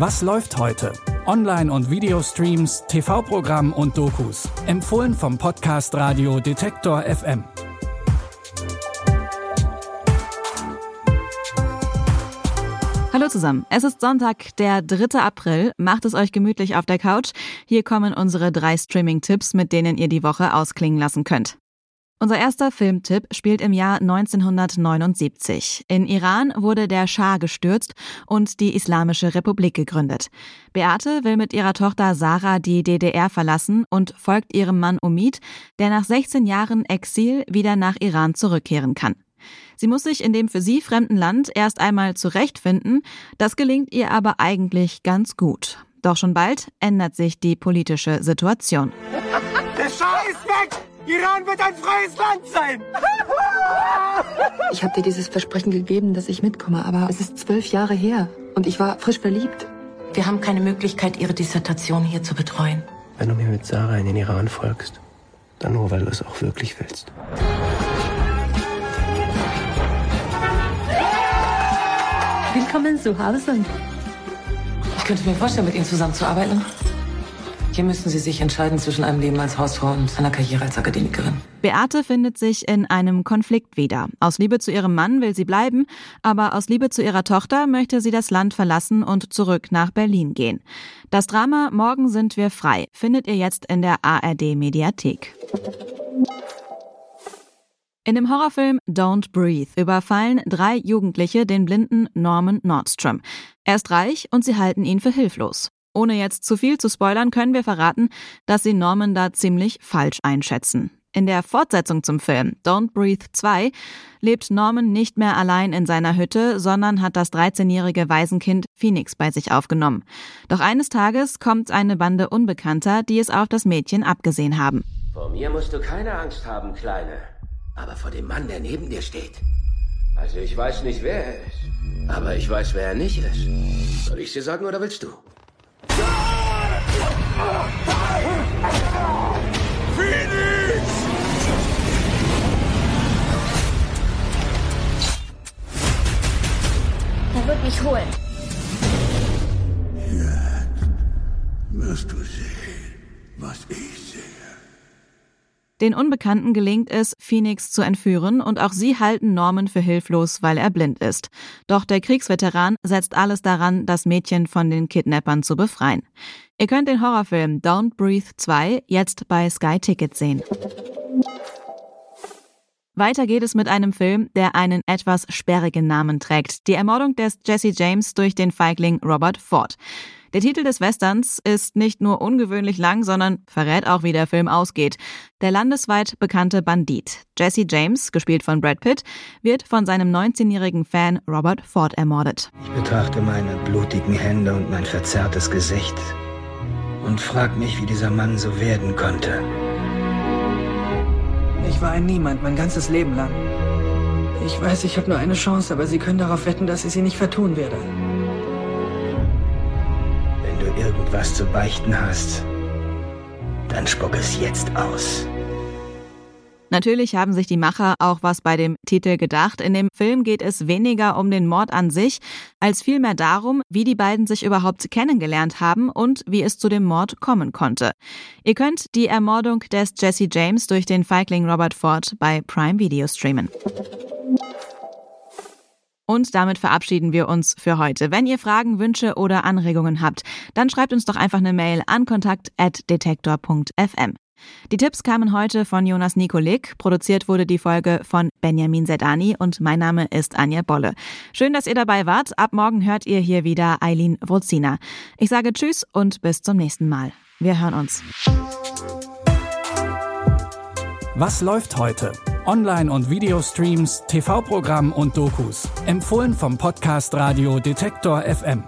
Was läuft heute? Online- und Videostreams, TV-Programm und Dokus. Empfohlen vom Podcast Radio Detektor FM. Hallo zusammen. Es ist Sonntag, der 3. April. Macht es euch gemütlich auf der Couch. Hier kommen unsere drei Streaming-Tipps, mit denen ihr die Woche ausklingen lassen könnt. Unser erster Filmtipp spielt im Jahr 1979. In Iran wurde der Schah gestürzt und die Islamische Republik gegründet. Beate will mit ihrer Tochter Sarah die DDR verlassen und folgt ihrem Mann Umid, der nach 16 Jahren Exil wieder nach Iran zurückkehren kann. Sie muss sich in dem für sie fremden Land erst einmal zurechtfinden, das gelingt ihr aber eigentlich ganz gut. Doch schon bald ändert sich die politische Situation. Der Schah ist weg! Iran wird ein freies Land sein! Ich habe dir dieses Versprechen gegeben, dass ich mitkomme, aber es ist zwölf Jahre her und ich war frisch verliebt. Wir haben keine Möglichkeit, Ihre Dissertation hier zu betreuen. Wenn du mir mit Sarah in den Iran folgst, dann nur, weil du es auch wirklich willst. Willkommen zu Hause. Ich könnte mir vorstellen, mit Ihnen zusammenzuarbeiten. Hier müssen Sie sich entscheiden zwischen einem Leben als Hausfrau und einer Karriere als Akademikerin. Beate findet sich in einem Konflikt wieder. Aus Liebe zu ihrem Mann will sie bleiben, aber aus Liebe zu ihrer Tochter möchte sie das Land verlassen und zurück nach Berlin gehen. Das Drama Morgen sind wir frei findet ihr jetzt in der ARD Mediathek. In dem Horrorfilm Don't Breathe überfallen drei Jugendliche den blinden Norman Nordstrom. Er ist reich und sie halten ihn für hilflos. Ohne jetzt zu viel zu spoilern, können wir verraten, dass sie Norman da ziemlich falsch einschätzen. In der Fortsetzung zum Film Don't Breathe 2 lebt Norman nicht mehr allein in seiner Hütte, sondern hat das 13-jährige Waisenkind Phoenix bei sich aufgenommen. Doch eines Tages kommt eine Bande Unbekannter, die es auf das Mädchen abgesehen haben. Vor mir musst du keine Angst haben, Kleine. Aber vor dem Mann, der neben dir steht. Also ich weiß nicht, wer er ist. Aber ich weiß, wer er nicht ist. Soll ich dir sagen oder willst du? Er wird mich holen. wirst du sehen, was ich sehe. Den Unbekannten gelingt es, Phoenix zu entführen und auch sie halten Norman für hilflos, weil er blind ist. Doch der Kriegsveteran setzt alles daran, das Mädchen von den Kidnappern zu befreien. Ihr könnt den Horrorfilm Don't Breathe 2 jetzt bei Sky Ticket sehen. Weiter geht es mit einem Film, der einen etwas sperrigen Namen trägt. Die Ermordung des Jesse James durch den Feigling Robert Ford. Der Titel des Westerns ist nicht nur ungewöhnlich lang, sondern verrät auch, wie der Film ausgeht. Der landesweit bekannte Bandit, Jesse James, gespielt von Brad Pitt, wird von seinem 19-jährigen Fan Robert Ford ermordet. Ich betrachte meine blutigen Hände und mein verzerrtes Gesicht und frag mich, wie dieser Mann so werden konnte. Ich war ein Niemand mein ganzes Leben lang. Ich weiß, ich habe nur eine Chance, aber Sie können darauf wetten, dass ich sie nicht vertun werde. Wenn du irgendwas zu beichten hast, dann spuck es jetzt aus. Natürlich haben sich die Macher auch was bei dem Titel gedacht. In dem Film geht es weniger um den Mord an sich, als vielmehr darum, wie die beiden sich überhaupt kennengelernt haben und wie es zu dem Mord kommen konnte. Ihr könnt die Ermordung des Jesse James durch den Feigling Robert Ford bei Prime Video streamen. Und damit verabschieden wir uns für heute. Wenn ihr Fragen, Wünsche oder Anregungen habt, dann schreibt uns doch einfach eine Mail an kontakt.detektor.fm. Die Tipps kamen heute von Jonas Nikolik. Produziert wurde die Folge von Benjamin Sedani und mein Name ist Anja Bolle. Schön, dass ihr dabei wart. Ab morgen hört ihr hier wieder Eileen Wrozina. Ich sage Tschüss und bis zum nächsten Mal. Wir hören uns. Was läuft heute? Online- und Videostreams, TV-Programm und Dokus. Empfohlen vom Podcast Radio Detektor FM.